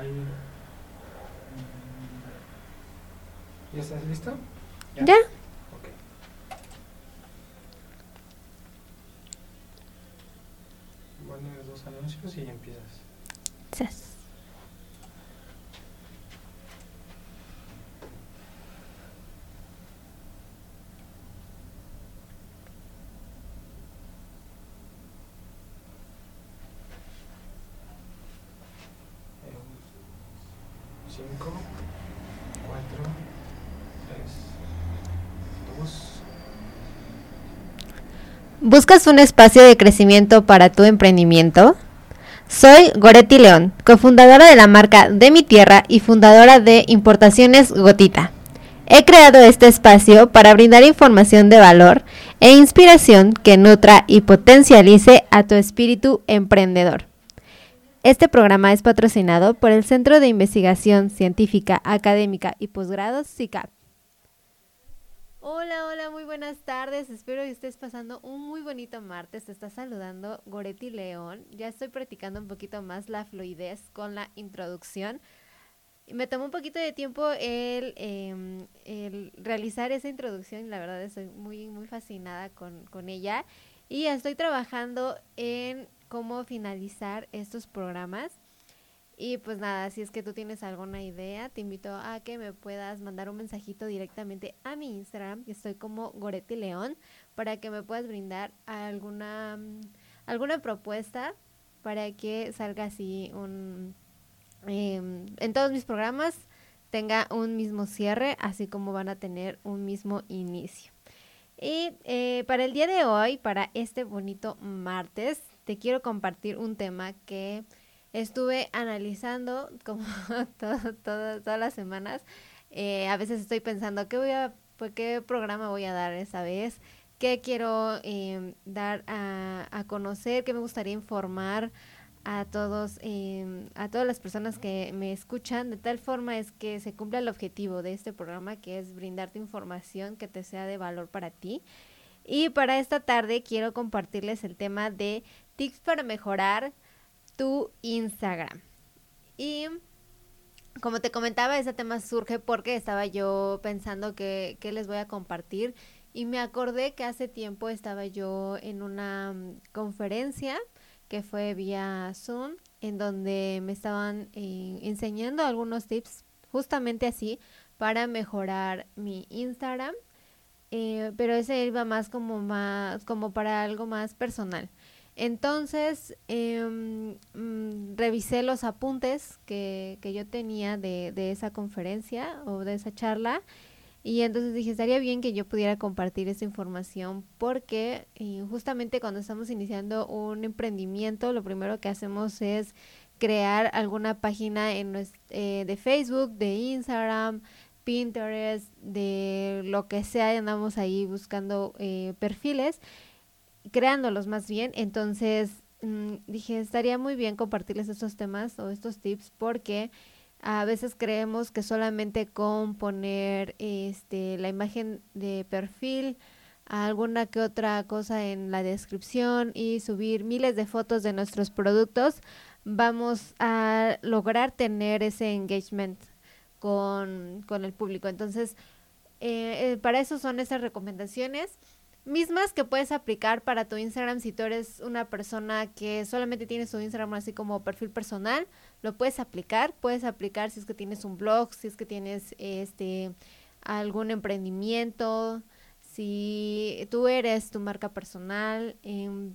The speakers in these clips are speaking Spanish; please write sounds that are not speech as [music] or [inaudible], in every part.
ahí. ¿Ya estás listo? ¿Ya? Ok. Pones dos anuncios y empiezas. Sas. Eh, Cinco, cuatro, tres, dos. ¿Buscas un espacio de crecimiento para tu emprendimiento? Soy Goretti León, cofundadora de la marca De Mi Tierra y fundadora de Importaciones Gotita. He creado este espacio para brindar información de valor e inspiración que nutra y potencialice a tu espíritu emprendedor. Este programa es patrocinado por el Centro de Investigación Científica, Académica y Posgrados, CICAP. Hola, hola, muy buenas tardes. Espero que estés pasando un muy bonito martes. Te está saludando Goretti León. Ya estoy practicando un poquito más la fluidez con la introducción. Me tomó un poquito de tiempo el, em, realizar esa introducción. La verdad estoy muy, muy fascinada con, con ella. Y estoy trabajando en cómo finalizar estos programas. Y pues nada, si es que tú tienes alguna idea, te invito a que me puedas mandar un mensajito directamente a mi Instagram, que estoy como Goretti León, para que me puedas brindar alguna, mm, alguna propuesta para que salga así un... em, en todos mis programas tenga un mismo cierre, así como van a tener un mismo inicio. Y eh, para el día de hoy, para este bonito martes, te quiero compartir un tema que estuve analizando como [laughs] todo- todo- todas las semanas. Eh, a veces estoy pensando qué voy a, pues, qué programa voy a dar esta vez, qué quiero em, dar a, a conocer, qué me gustaría informar a todos, em, a todas las personas que me escuchan, de tal forma es que se cumpla el objetivo de este programa, que es brindarte información que te sea de valor para ti. Y para esta tarde quiero compartirles el tema de tips para mejorar tu Instagram. Y como te comentaba, ese tema surge porque estaba yo pensando que, que les voy a compartir y me acordé que hace tiempo estaba yo en una mm, conferencia que fue vía Zoom, en donde me estaban eh, enseñando algunos tips justamente así para mejorar mi Instagram, eh, pero ese iba más como más como para algo más personal. Entonces, mm, revisé los apuntes que, que yo tenía de, de esa conferencia o de esa charla y entonces dije, estaría bien que yo pudiera compartir esa información porque eh, justamente cuando estamos iniciando un emprendimiento, lo primero que hacemos es crear alguna página en eh, de Facebook, de Instagram, Pinterest, de lo que sea, y andamos ahí buscando eh, perfiles creándolos más bien. Entonces mm, dije, estaría muy bien compartirles estos temas o estos tips porque a veces creemos que solamente con poner este, la imagen de perfil, alguna que otra cosa en la descripción y subir miles de fotos de nuestros productos, vamos a lograr tener ese engagement con, con el público. Entonces, eh, eh, para eso son esas recomendaciones mismas que puedes aplicar para tu Instagram si tú eres una persona que solamente tiene su Instagram así como perfil personal, lo puedes aplicar, puedes aplicar si es que tienes un blog, si es que tienes este algún emprendimiento, si tú eres tu marca personal, em,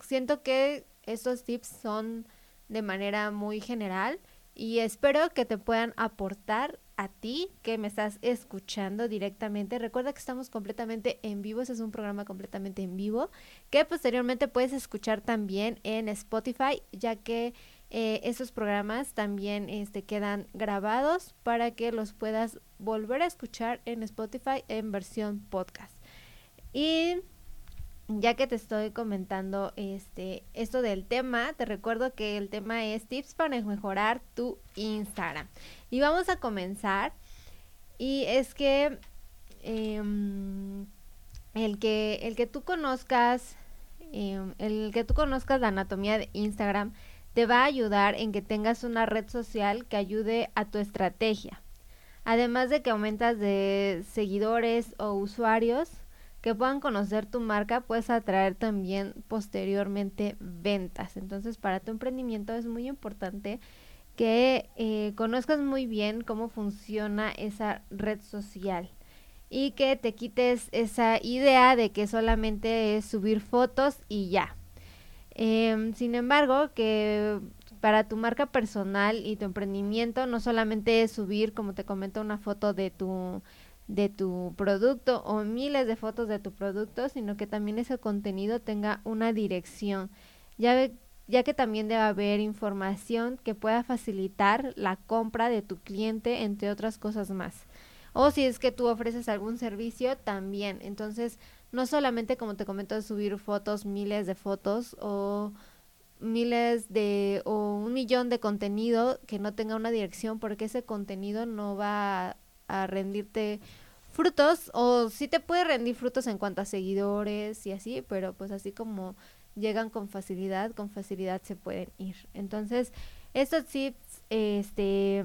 siento que estos tips son de manera muy general y espero que te puedan aportar a ti que me estás escuchando directamente. Recuerda que estamos completamente en vivo, ese es un programa completamente en vivo que posteriormente puedes escuchar también en Spotify, ya que eh, esos programas también este, quedan grabados para que los puedas volver a escuchar en Spotify en versión podcast. Y ya que te estoy comentando este esto del tema, te recuerdo que el tema es tips para mejorar tu Instagram. Y vamos a comenzar. Y es que em, el que el que tú conozcas em, el que tú conozcas la anatomía de Instagram te va a ayudar en que tengas una red social que ayude a tu estrategia. Además de que aumentas de seguidores o usuarios que puedan conocer tu marca, puedes atraer también posteriormente ventas. Entonces, para tu emprendimiento es muy importante que eh, conozcas muy bien cómo funciona esa red social y que te quites esa idea de que solamente es subir fotos y ya. Em, sin embargo, que para tu marca personal y tu emprendimiento no solamente es subir, como te comento, una foto de tu de tu producto o miles de fotos de tu producto, sino que también ese contenido tenga una dirección. Ya, ya que también debe haber información que pueda facilitar la compra de tu cliente, entre otras cosas más. O si es que tú ofreces algún servicio, también. Entonces, no solamente, como te comento, subir fotos, miles de fotos o miles de o un millón de contenido que no tenga una dirección porque ese contenido no va a, rendirte frutos o sí te puede rendir frutos en cuanto a seguidores y así, pero pues así como llegan con facilidad, con facilidad se pueden ir. Entonces, estos tips este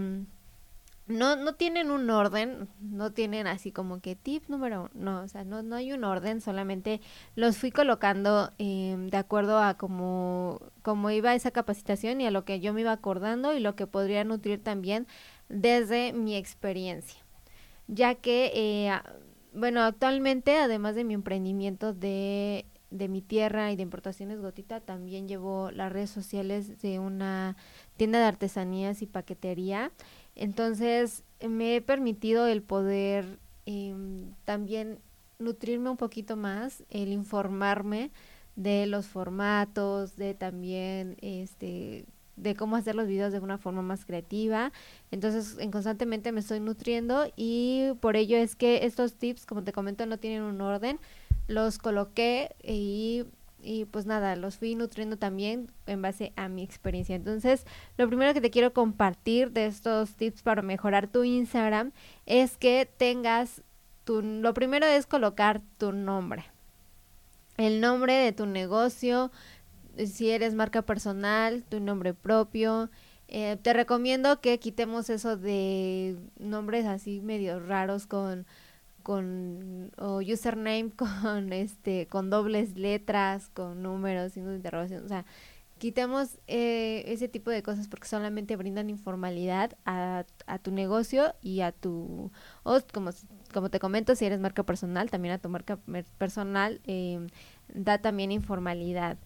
no, no tienen un orden, no tienen así como que tip número uno, no, o sea, no, no hay un orden, solamente los fui colocando em, de acuerdo a cómo, cómo iba esa capacitación y a lo que yo me iba acordando y lo que podría nutrir también desde mi experiencia. Ya que, eh, bueno, actualmente, además de mi emprendimiento de, de mi tierra y de importaciones Gotita, también llevo las redes sociales de una tienda de artesanías y paquetería. Entonces me he permitido el poder em, también nutrirme un poquito más, el informarme de los formatos, de también este de cómo hacer los videos de una forma más creativa. Entonces, en constantemente me estoy nutriendo y por ello es que estos tips, como te comento, no tienen un orden. Los coloqué y y pues nada, los fui nutriendo también en base a mi experiencia. Entonces, lo primero que te quiero compartir de estos tips para mejorar tu Instagram es que tengas tu, lo primero es colocar tu nombre. El nombre de tu negocio, si eres marca personal, tu nombre propio. Eh, te recomiendo que quitemos eso de nombres así medio raros con con o username [laughs] con este con dobles letras, con números, signos de interrogación, o sea, quitemos eh, ese tipo de cosas porque solamente brindan informalidad a, a tu negocio y a tu o como como te comento si eres marca personal también a tu marca personal eh, da también informalidad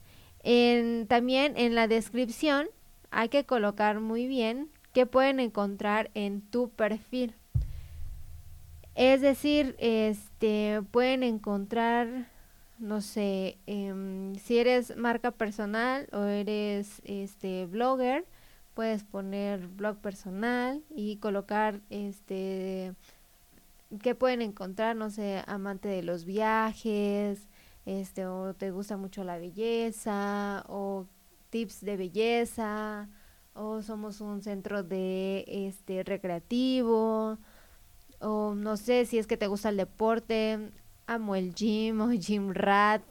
en, también en la descripción hay que colocar muy bien qué pueden encontrar en tu perfil. Es decir, este pueden encontrar, no sé, em, si eres marca personal o eres este blogger, puedes poner blog personal y colocar este que pueden encontrar, no sé, amante de los viajes, este o te gusta mucho la belleza o tips de belleza o somos un centro de este recreativo o no sé si es que te gusta el deporte, amo el gym [laughs] o gym rat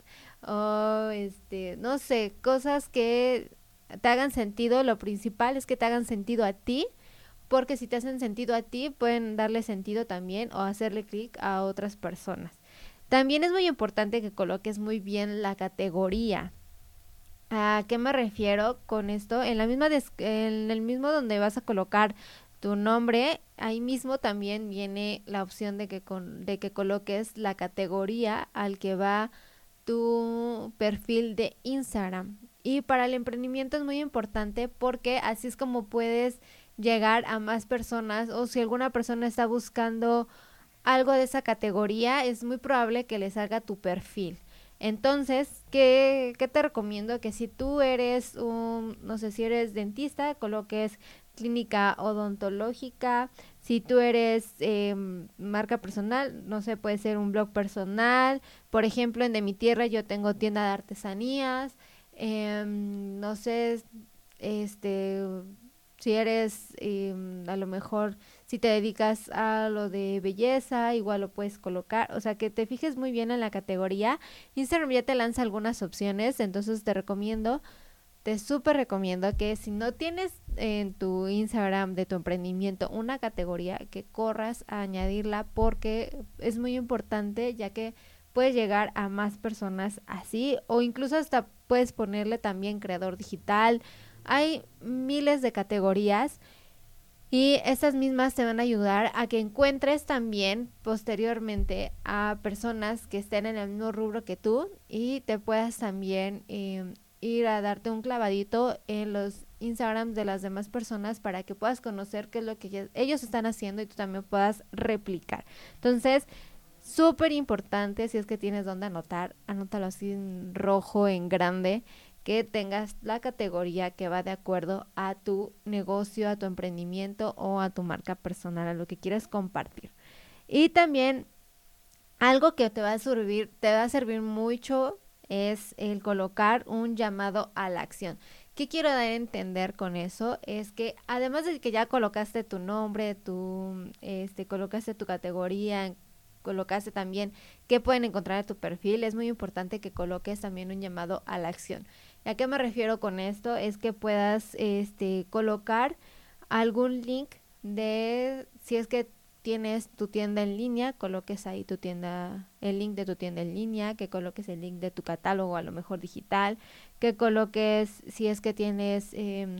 o este, no sé, cosas que te hagan sentido, lo principal es que te hagan sentido a ti, porque si te hacen sentido a ti, pueden darle sentido también o hacerle clic a otras personas. También es muy importante que coloques muy bien la categoría. ¿A qué me refiero con esto? En la misma en el mismo donde vas a colocar tu nombre, ahí mismo también viene la opción de que, con, de que coloques la categoría al que va tu perfil de Instagram. Y para el emprendimiento es muy importante porque así es como puedes llegar a más personas o si alguna persona está buscando algo de esa categoría, es muy probable que le salga tu perfil. Entonces, ¿qué, ¿qué, te recomiendo? Que si tú eres un, no sé, si eres dentista, coloques clínica odontológica. Si tú eres em, marca personal, no sé, puede ser un blog personal. Por ejemplo, en De Mi Tierra yo tengo tienda de artesanías. Em, no sé, este, si eres em, a lo mejor, si te dedicas a lo de belleza, igual lo puedes colocar. O sea, que te fijes muy bien en la categoría. Instagram ya te lanza algunas opciones, entonces te recomiendo te súper recomiendo que si no tienes en tu Instagram de tu emprendimiento una categoría, que corras a añadirla porque es muy importante ya que puedes llegar a más personas así o incluso hasta puedes ponerle también creador digital. Hay miles de categorías y estas mismas te van a ayudar a que encuentres también posteriormente a personas que estén en el mismo rubro que tú y te puedas también em, ir a darte un clavadito en los Instagrams de las demás personas para que puedas conocer qué es lo que ellos están haciendo y tú también puedas replicar. Entonces, súper importante si es que tienes donde anotar, anótalo así en rojo, en grande que tengas la categoría que va de acuerdo a tu negocio, a tu emprendimiento o a tu marca personal, a lo que quieres compartir. Y también algo que te va a servir, te va a servir mucho es el colocar un llamado a la acción. ¿Qué quiero dar a entender con eso? Es que además de que ya colocaste tu nombre, tu, este, colocaste tu categoría, colocaste también qué pueden encontrar en tu perfil, es muy importante que coloques también un llamado a la acción. ¿A qué me refiero con esto? Es que puedas este, colocar algún link de, si es que tienes tu tienda en línea, coloques ahí tu tienda, el link de tu tienda en línea, que coloques el link de tu catálogo a lo mejor digital, que coloques, si es que tienes em,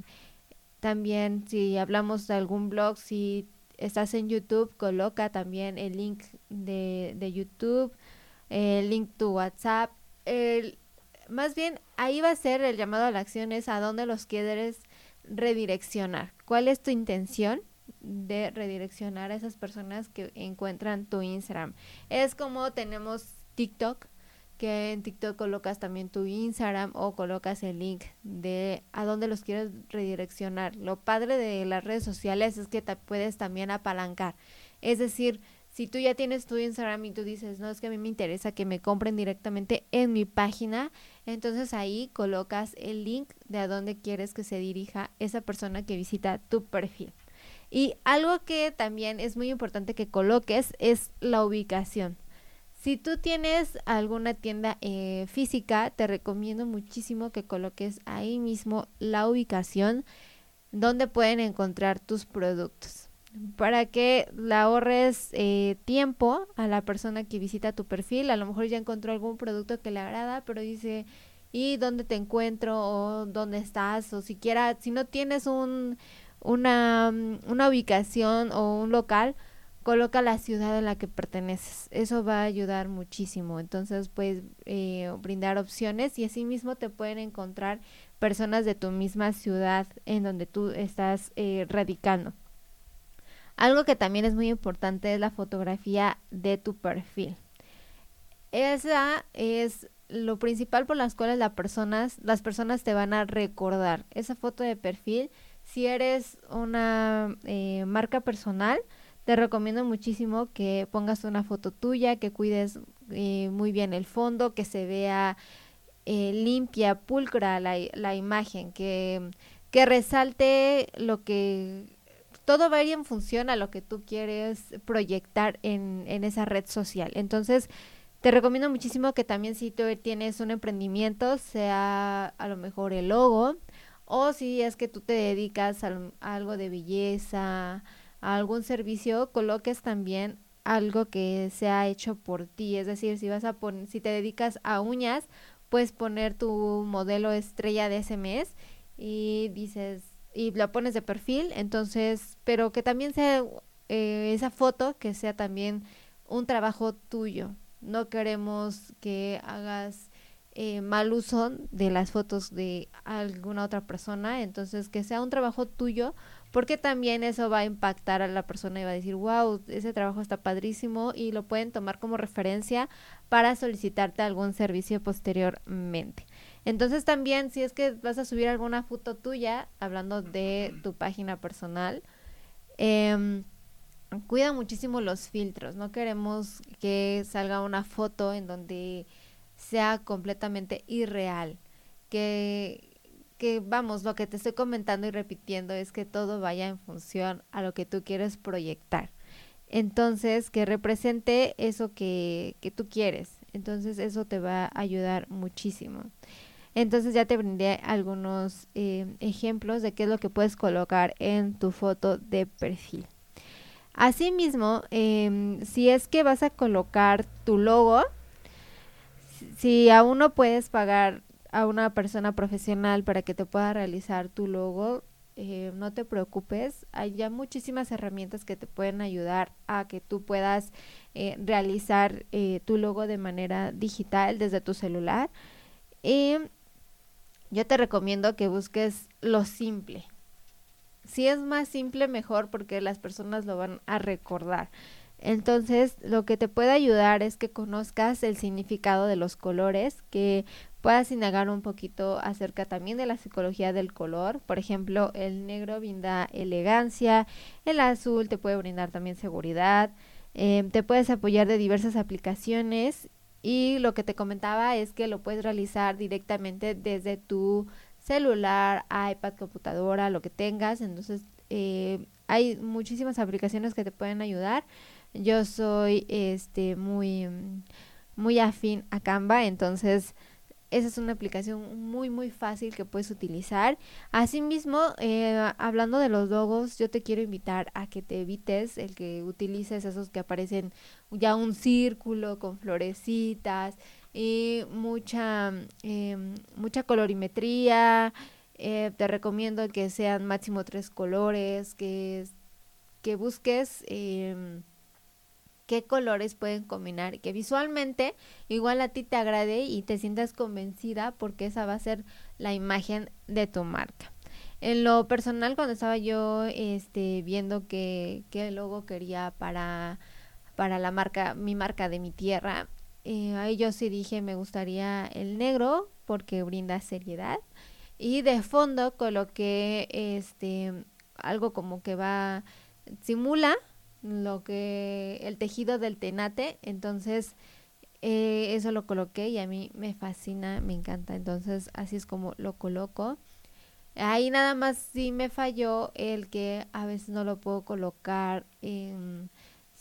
también, si hablamos de algún blog, si estás en YouTube, coloca también el link de, de YouTube, el link tu WhatsApp, el, más bien ahí va a ser el llamado a la acción es a dónde los quieres redireccionar. ¿Cuál es tu intención de redireccionar a esas personas que encuentran tu Instagram? Es como tenemos TikTok, que en TikTok colocas también tu Instagram o colocas el link de a dónde los quieres redireccionar. Lo padre de las redes sociales es que te puedes también apalancar. Es decir, si tú ya tienes tu Instagram y tú dices, no, es que a mí me interesa que me compren directamente en mi página, entonces ahí colocas el link de a dónde quieres que se dirija esa persona que visita tu perfil. Y algo que también es muy importante que coloques es la ubicación. Si tú tienes alguna tienda eh, física, te recomiendo muchísimo que coloques ahí mismo la ubicación donde pueden encontrar tus productos para que le ahorres eh, tiempo a la persona que visita tu perfil. A lo mejor ya encontró algún producto que le agrada, pero dice, ¿y dónde te encuentro? ¿O dónde estás? O siquiera, si no tienes un, una, una ubicación o un local, coloca la ciudad en la que perteneces. Eso va a ayudar muchísimo. Entonces puedes eh, brindar opciones y asimismo te pueden encontrar personas de tu misma ciudad en donde tú estás eh, radicando. Algo que también es muy importante es la fotografía de tu perfil. Esa es lo principal por las cuales las personas, las personas te van a recordar. Esa foto de perfil, si eres una eh, marca personal, te recomiendo muchísimo que pongas una foto tuya, que cuides eh, muy bien el fondo, que se vea eh, limpia, pulcra la, la imagen, que, que resalte lo que todo va a ir en función a lo que tú quieres proyectar en, en esa red social. Entonces, te recomiendo muchísimo que también si tú tienes un emprendimiento, sea a lo mejor el logo, o si es que tú te dedicas a, algo de belleza, a algún servicio, coloques también algo que sea hecho por ti. Es decir, si vas a poner, si te dedicas a uñas, puedes poner tu modelo estrella de ese mes y dices, y lo pones de perfil, entonces, pero que también sea eh, esa foto, que sea también un trabajo tuyo. No queremos que hagas eh, mal uso de las fotos de alguna otra persona, entonces que sea un trabajo tuyo, porque también eso va a impactar a la persona y va a decir, wow, ese trabajo está padrísimo y lo pueden tomar como referencia para solicitarte algún servicio posteriormente. Entonces también si es que vas a subir alguna foto tuya, hablando de tu página personal, em, cuida muchísimo los filtros. No queremos que salga una foto en donde sea completamente irreal. Que, que vamos, lo que te estoy comentando y repitiendo es que todo vaya en función a lo que tú quieres proyectar. Entonces, que represente eso que, que tú quieres. Entonces, eso te va a ayudar muchísimo. Entonces ya te brindé algunos eh, ejemplos de qué es lo que puedes colocar en tu foto de perfil. Asimismo, em, si es que vas a colocar tu logo, si aún no puedes pagar a una persona profesional para que te pueda realizar tu logo, eh, no te preocupes, hay ya muchísimas herramientas que te pueden ayudar a que tú puedas eh, realizar eh, tu logo de manera digital desde tu celular. Y yo te recomiendo que busques lo simple. Si es más simple, mejor porque las personas lo van a recordar. Entonces, lo que te puede ayudar es que conozcas el significado de los colores, que puedas indagar un poquito acerca también de la psicología del color. Por ejemplo, el negro brinda elegancia, el azul te puede brindar también seguridad, em, te puedes apoyar de diversas aplicaciones y lo que te comentaba es que lo puedes realizar directamente desde tu celular, iPad, computadora, lo que tengas. Entonces, eh, hay muchísimas aplicaciones que te pueden ayudar. Yo soy este muy muy afín a Canva, entonces esa es una aplicación muy muy fácil que puedes utilizar. Asimismo, eh, hablando de los logos, yo te quiero invitar a que te evites el que utilices esos que aparecen ya un círculo con florecitas y mucha em, mucha colorimetría. Eh, te recomiendo que sean máximo tres colores, que, que busques eh, qué colores pueden combinar, que visualmente igual a ti te agrade y te sientas convencida porque esa va a ser la imagen de tu marca. En lo personal, cuando estaba yo este, viendo qué, qué logo quería para, para la marca, mi marca de mi tierra, eh, ahí yo sí dije me gustaría el negro porque brinda seriedad y de fondo coloqué este algo como que va simula lo que el tejido del tenate, entonces eh, eso lo coloqué y a mí me fascina, me encanta, entonces así es como lo coloco. Ahí nada más sí me falló el que a veces no lo puedo colocar en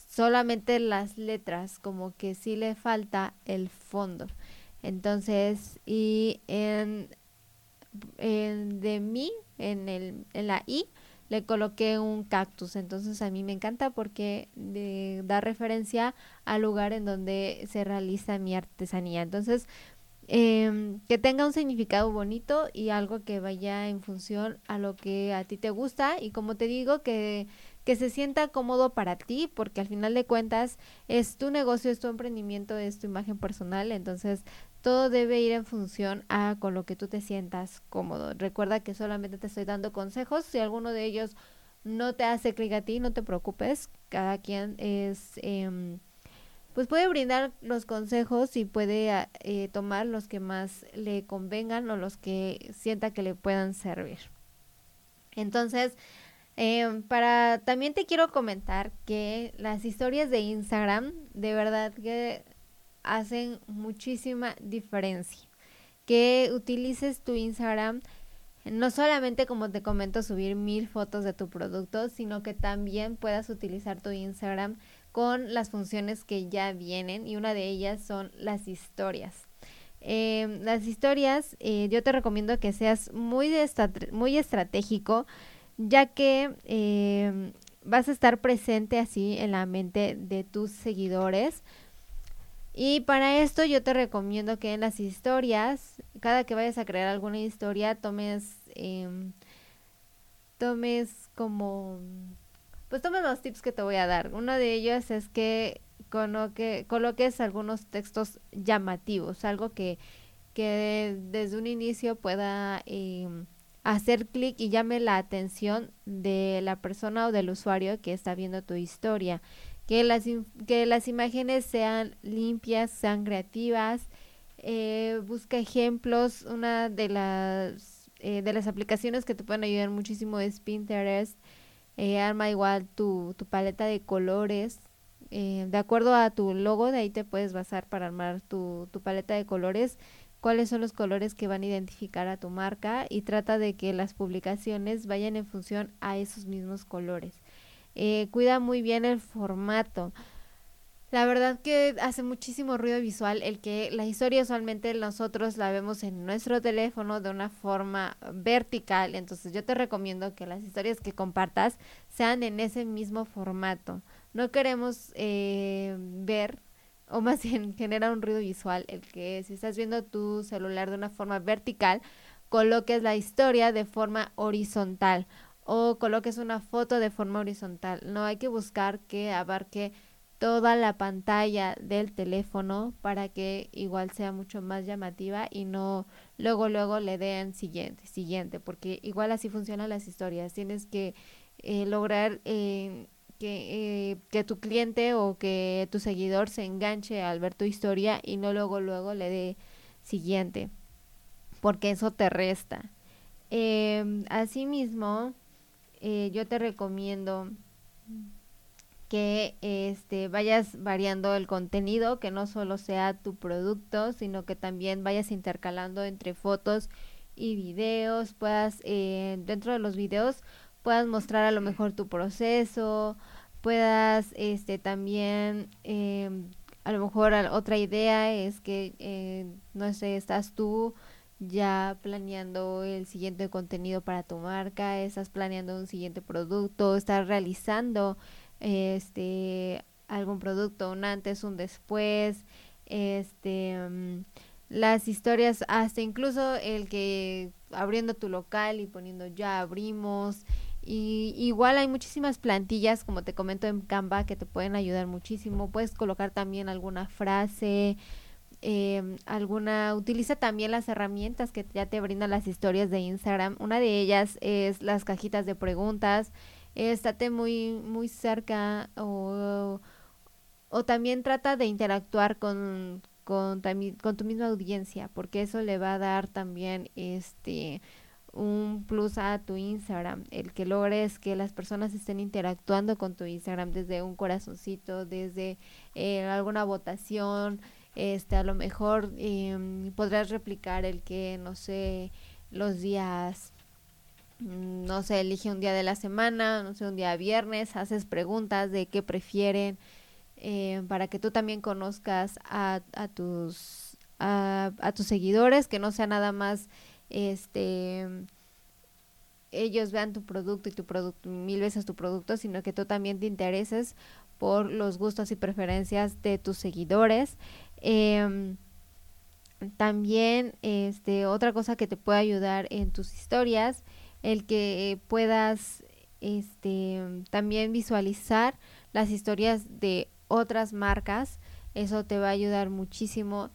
solamente las letras, como que sí le falta el fondo. Entonces, y en, en de mí, en, el, en la I, le coloqué un cactus. Entonces a mí me encanta porque da referencia al lugar en donde se realiza mi artesanía. Entonces, em, que tenga un significado bonito y algo que vaya en función a lo que a ti te gusta y como te digo que que se sienta cómodo para ti, porque al final de cuentas es tu negocio, es tu emprendimiento, es tu imagen personal, entonces todo debe ir en función a con lo que tú te sientas cómodo. Recuerda que solamente te estoy dando consejos, si alguno de ellos no te hace clic a ti, no te preocupes, cada quien es... Eh, pues puede brindar los consejos y puede eh, tomar los que más le convengan o los que sienta que le puedan servir. Entonces, eh, para también te quiero comentar que las historias de Instagram de verdad que hacen muchísima diferencia. Que utilices tu Instagram no solamente como te comento subir mil fotos de tu producto, sino que también puedas utilizar tu Instagram con las funciones que ya vienen y una de ellas son las historias. Eh, las historias eh, yo te recomiendo que seas muy, muy estratégico ya que eh, vas a estar presente así en la mente de tus seguidores. Y para esto yo te recomiendo que en las historias, cada que vayas a crear alguna historia, tomes, em, tomes como, pues tomes los tips que te voy a dar. Uno de ellos es que, coloque, coloques algunos textos llamativos, algo que, que desde un inicio pueda em, hacer clic y llame la atención de la persona o del usuario que está viendo tu historia. Que las, que las imágenes sean limpias, sean creativas. Eh, busca ejemplos. Una de las, eh, de las aplicaciones que te pueden ayudar muchísimo es Pinterest. Eh, arma igual tu, tu paleta de colores. de acuerdo a tu logo, de ahí te puedes basar para armar tu, tu paleta de colores cuáles son los colores que van a identificar a tu marca y trata de que las publicaciones vayan en función a esos mismos colores. Eh, cuida muy bien el formato. La verdad que hace muchísimo ruido visual el que la historia usualmente nosotros la vemos en nuestro teléfono de una forma vertical. Entonces yo te recomiendo que las historias que compartas sean en ese mismo formato. No queremos eh, ver, o más bien [laughs] genera un ruido visual, el que si estás viendo tu celular de una forma vertical, coloques la historia de forma horizontal o coloques una foto de forma horizontal. No hay que buscar que abarque toda la pantalla del teléfono para que igual sea mucho más llamativa y no luego luego le den siguiente, siguiente, porque igual así funcionan las historias. Tienes que eh, lograr eh, que, eh, que tu cliente o que tu seguidor se enganche al ver tu historia y no luego luego le dé siguiente, porque eso te resta. Em, asimismo, yo te recomiendo que este vayas variando el contenido, que no solo sea tu producto, sino que también vayas intercalando entre fotos y videos, puedas eh, dentro de los videos puedas mostrar a lo mejor tu proceso, puedas este también eh, a lo mejor otra idea es que eh, no sé estás tú ya planeando el siguiente contenido para tu marca, estás planeando un siguiente producto, estás realizando este algún producto, un antes, un después, este mm, las historias, hasta incluso el que abriendo tu local y poniendo ya abrimos. Y igual hay muchísimas plantillas, como te comento en Canva, que te pueden ayudar muchísimo. Puedes colocar también alguna frase, eh, alguna, utiliza también las herramientas que ya te brindan las historias de Instagram. Una de ellas es las cajitas de preguntas estate muy, muy cerca o, o también trata de interactuar con, con, con tu misma audiencia, porque eso le va a dar también este un plus a tu Instagram, el que logres que las personas estén interactuando con tu Instagram desde un corazoncito, desde eh, alguna votación, este a lo mejor eh, podrás replicar el que no sé los días Mm, no sé, elige un día de la semana, no sé, un día viernes, haces preguntas de qué prefieren, eh, para que tú también conozcas a, a tus a, a, tus seguidores, que no sea nada más este ellos vean tu producto y tu producto mil veces tu producto, sino que tú también te intereses por los gustos y preferencias de tus seguidores. Eh, también este otra cosa que te puede ayudar en tus historias el que puedas este también visualizar las historias de otras marcas eso te va a ayudar muchísimo.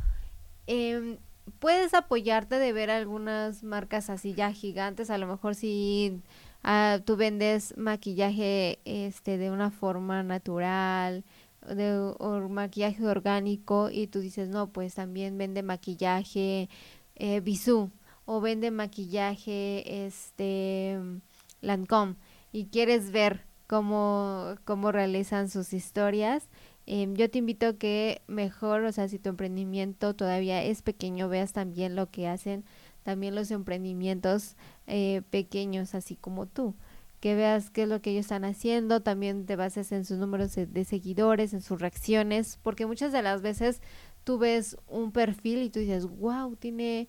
Eh, puedes apoyarte de ver algunas marcas así ya gigantes a lo mejor si uh, tú vendes maquillaje este de una forma natural de maquillaje orgánico y tú dices no pues también vende maquillaje eh, bisú o vende maquillaje este Lancome y quieres ver cómo, cómo realizan sus historias, em, yo te invito a que mejor, o sea, si tu emprendimiento todavía es pequeño, veas también lo que hacen también los emprendimientos eh, pequeños, así como tú. Que veas qué es lo que ellos están haciendo, también te bases en sus números de seguidores, en sus reacciones, porque muchas de las veces tú ves un perfil y tú dices, wow, tiene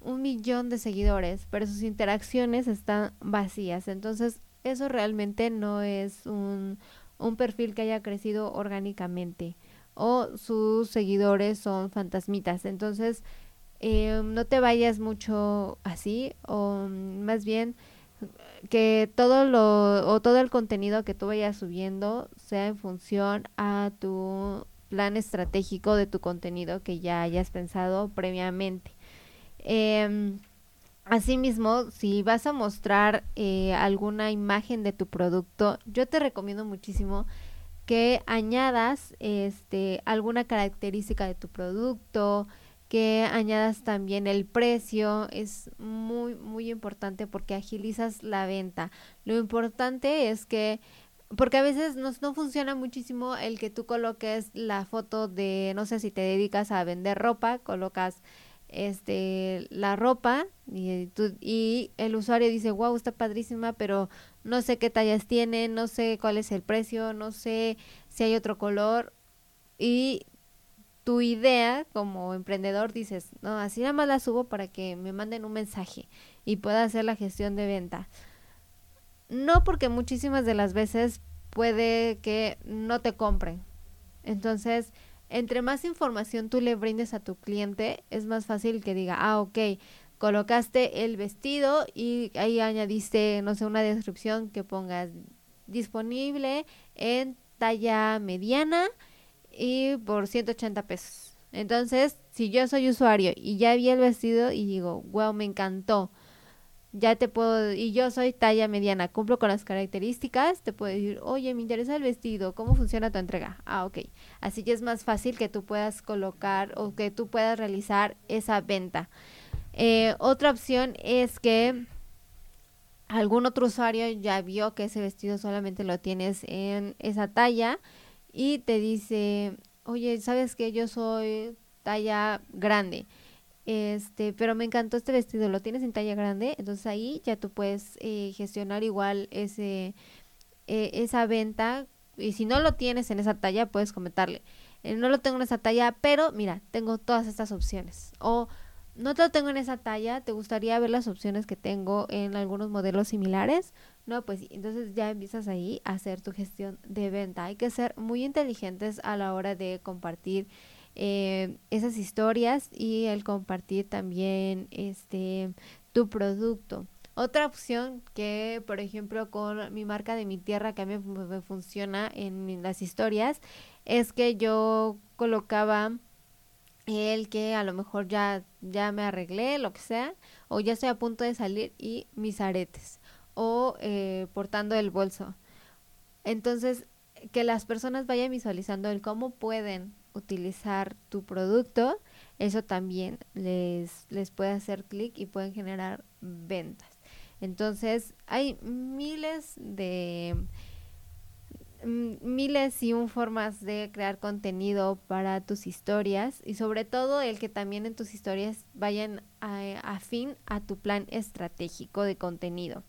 un millón de seguidores, pero sus interacciones están vacías. Entonces, eso realmente no es un, un perfil que haya crecido orgánicamente o sus seguidores son fantasmitas. Entonces, eh, no te vayas mucho así o más bien que todo lo o todo el contenido que tú vayas subiendo sea en función a tu plan estratégico de tu contenido que ya hayas pensado previamente. Eh, asimismo, si vas a mostrar eh, alguna imagen de tu producto, yo te recomiendo muchísimo que añadas este alguna característica de tu producto, que añadas también el precio, es muy muy importante porque agilizas la venta. Lo importante es que porque a veces no, no funciona muchísimo el que tú coloques la foto de, no sé si te dedicas a vender ropa, colocas este la ropa y, y el usuario dice wow está padrísima pero no sé qué tallas tiene no sé cuál es el precio no sé si hay otro color y tu idea como emprendedor dices, no, así nada más la subo para que me manden un mensaje y pueda hacer la gestión de venta. No porque muchísimas de las veces puede que no te compren. Entonces, entre más información tú le brindes a tu cliente, es más fácil que diga, ah, ok, colocaste el vestido y ahí añadiste, no sé, una descripción que pongas disponible en talla mediana y por 180 pesos. Entonces, si yo soy usuario y ya vi el vestido y digo, wow, me encantó, ya te puedo, y yo soy talla mediana, cumplo con las características, te puedo decir, oye, me interesa el vestido, ¿cómo funciona tu entrega? Ah, ok. Así que es más fácil que tú puedas colocar o que tú puedas realizar esa venta. Eh, otra opción es que algún otro usuario ya vio que ese vestido solamente lo tienes en esa talla y te dice, oye, ¿sabes que yo soy talla grande? Este, pero me encantó este vestido, lo tienes en talla grande, entonces ahí ya tú puedes eh, gestionar igual ese, eh, esa venta y si no lo tienes en esa talla puedes comentarle, eh, no lo tengo en esa talla, pero mira, tengo todas estas opciones o no te lo tengo en esa talla, ¿te gustaría ver las opciones que tengo en algunos modelos similares? No, pues entonces ya empiezas ahí a hacer tu gestión de venta. Hay que ser muy inteligentes a la hora de compartir eh, esas historias y el compartir también este tu producto. Otra opción que, por ejemplo, con mi marca de mi tierra que a mí me funciona en las historias es que yo colocaba el que a lo mejor ya, ya me arreglé, lo que sea, o ya estoy a punto de salir y mis aretes, o eh, portando el bolso. Entonces, que las personas vayan visualizando el cómo pueden utilizar tu producto, eso también les, les puede hacer clic y pueden generar ventas. Entonces, hay miles de miles y un formas de crear contenido para tus historias y sobre todo el que también en tus historias vayan a, fin a tu plan estratégico de contenido.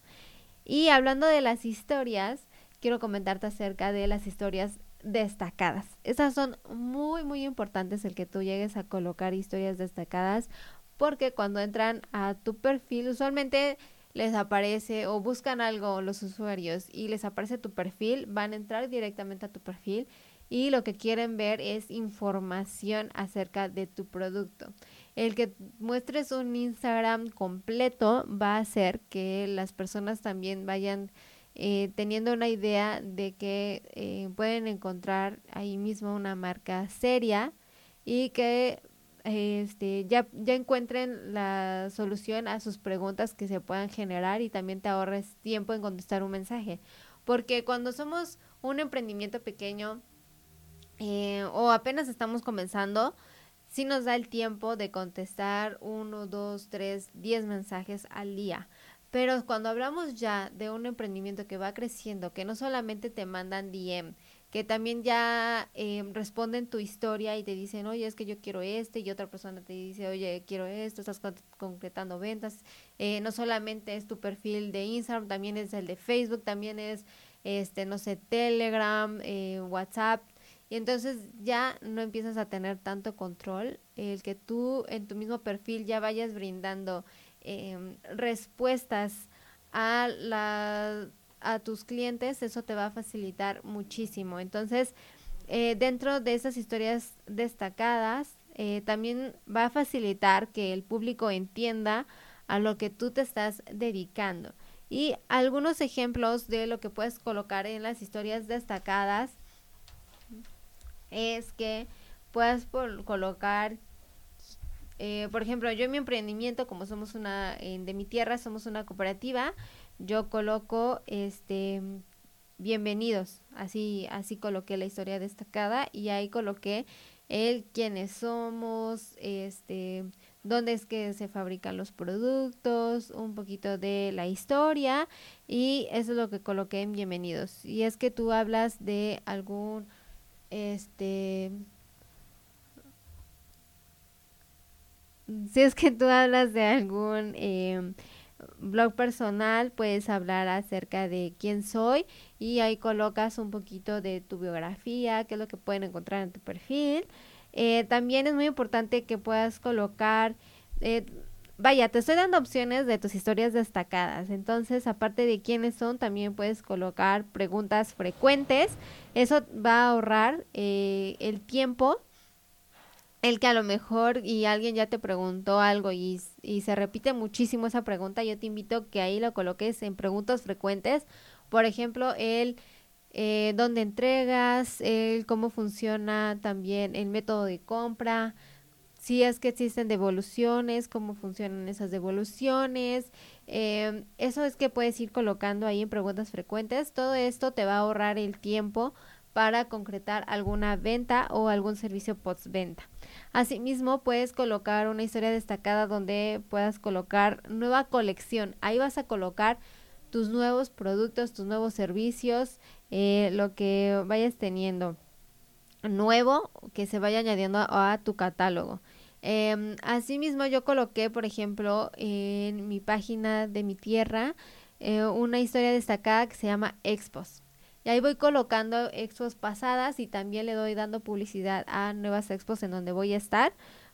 Y hablando de las historias, quiero comentarte acerca de las historias destacadas. Esas son muy muy importantes el que tú llegues a colocar historias destacadas porque cuando entran a tu perfil usualmente les aparece o buscan algo los usuarios y les aparece tu perfil, van a entrar directamente a tu perfil y lo que quieren ver es información acerca de tu producto. El que muestres un Instagram completo va a hacer que las personas también vayan eh, teniendo una idea de que eh, pueden encontrar ahí mismo una marca seria y que este, ya, ya encuentren la solución a sus preguntas que se puedan generar y también te ahorres tiempo en contestar un mensaje. Porque cuando somos un emprendimiento pequeño eh, o apenas estamos comenzando, sí nos da el tiempo de contestar uno, dos, tres, diez mensajes al día. Pero cuando hablamos ya de un emprendimiento que va creciendo, que no solamente te mandan DM, que también ya eh, responden tu historia y te dicen, oye, es que yo quiero este, y otra persona te dice, oye, quiero esto, estás concretando ventas. Eh, no solamente es tu perfil de Instagram, también es el de Facebook, también es, este, no sé, Telegram, eh, WhatsApp. Y entonces ya no empiezas a tener tanto control, el que tú en tu mismo perfil ya vayas brindando em, respuestas a la a tus clientes, eso te va a facilitar muchísimo. Entonces, eh, dentro de esas historias destacadas, eh, también va a facilitar que el público entienda a lo que tú te estás dedicando. Y algunos ejemplos de lo que puedes colocar en las historias destacadas es que puedas colocar, eh, por ejemplo, yo en mi emprendimiento, como somos una, de mi tierra, somos una cooperativa, yo coloco este bienvenidos, así así coloqué la historia destacada y ahí coloqué el quiénes somos, este dónde es que se fabrican los productos, un poquito de la historia y eso es lo que coloqué en bienvenidos. Y es que tú hablas de algún este si es que tú hablas de algún eh, blog personal puedes hablar acerca de quién soy y ahí colocas un poquito de tu biografía, qué es lo que pueden encontrar en tu perfil. Eh, también es muy importante que puedas colocar, eh, vaya, te estoy dando opciones de tus historias destacadas. Entonces, aparte de quiénes son, también puedes colocar preguntas frecuentes. Eso va a ahorrar eh, el tiempo el que a lo mejor y alguien ya te preguntó algo y, y, se repite muchísimo esa pregunta, yo te invito que ahí lo coloques en preguntas frecuentes. Por ejemplo, el eh, dónde entregas, el cómo funciona también el método de compra, si es que existen devoluciones, cómo funcionan esas devoluciones. Eh, eso es que puedes ir colocando ahí en preguntas frecuentes. Todo esto te va a ahorrar el tiempo para concretar alguna venta o algún servicio postventa. Asimismo, puedes colocar una historia destacada donde puedas colocar nueva colección. Ahí vas a colocar tus nuevos productos, tus nuevos servicios, eh, lo que vayas teniendo nuevo que se vaya añadiendo a, tu catálogo. Eh, asimismo, yo coloqué, por ejemplo, en mi página de mi tierra eh, una historia destacada que se llama Expos. Y ahí voy colocando expos pasadas y también le doy dando publicidad a nuevas expos en donde voy a estar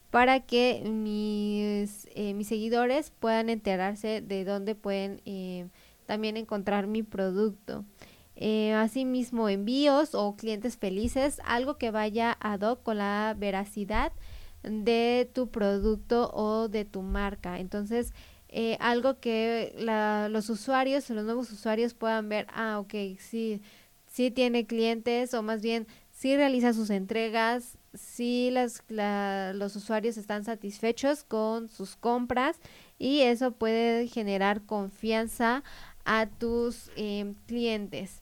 para que mis, eh, mis seguidores puedan enterarse de dónde pueden eh, también encontrar mi producto. Asimismo, envíos o clientes felices, algo que vaya ad hoc con la veracidad de tu producto o de tu marca. Entonces, eh, algo que la, los usuarios los nuevos usuarios puedan ver, ah, ok, sí, sí tiene clientes o más bien sí realiza sus entregas, sí las, los usuarios están satisfechos con sus compras y eso puede generar confianza a tus em, clientes.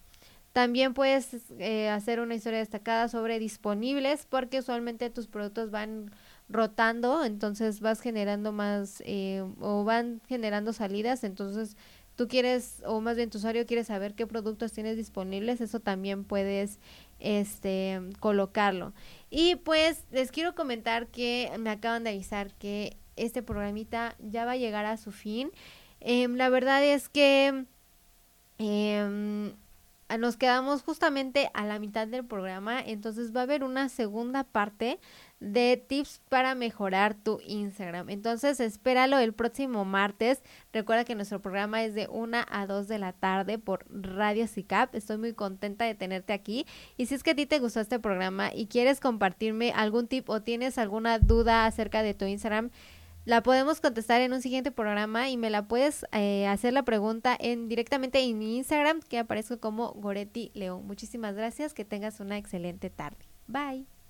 También puedes eh, hacer una historia destacada sobre disponibles porque usualmente tus productos van rotando, entonces vas generando más eh, o van generando salidas, entonces tú quieres, o más bien tu usuario quiere saber qué productos tienes disponibles, eso también puedes este colocarlo. Y pues les quiero comentar que me acaban de avisar que este programita ya va a llegar a su fin. Em, la verdad es que em, nos quedamos justamente a la mitad del programa, entonces va a haber una segunda parte de tips para mejorar tu Instagram. Entonces, espéralo el próximo martes. Recuerda que nuestro programa es de 1 a 2 de la tarde por Radio CICAP. Estoy muy contenta de tenerte aquí. Y si es que a ti te gustó este programa y quieres compartirme algún tip o tienes alguna duda acerca de tu Instagram, la podemos contestar en un siguiente programa y me la puedes eh, hacer la pregunta en directamente en Instagram que aparezco como Goretti León. Muchísimas gracias, que tengas una excelente tarde. Bye.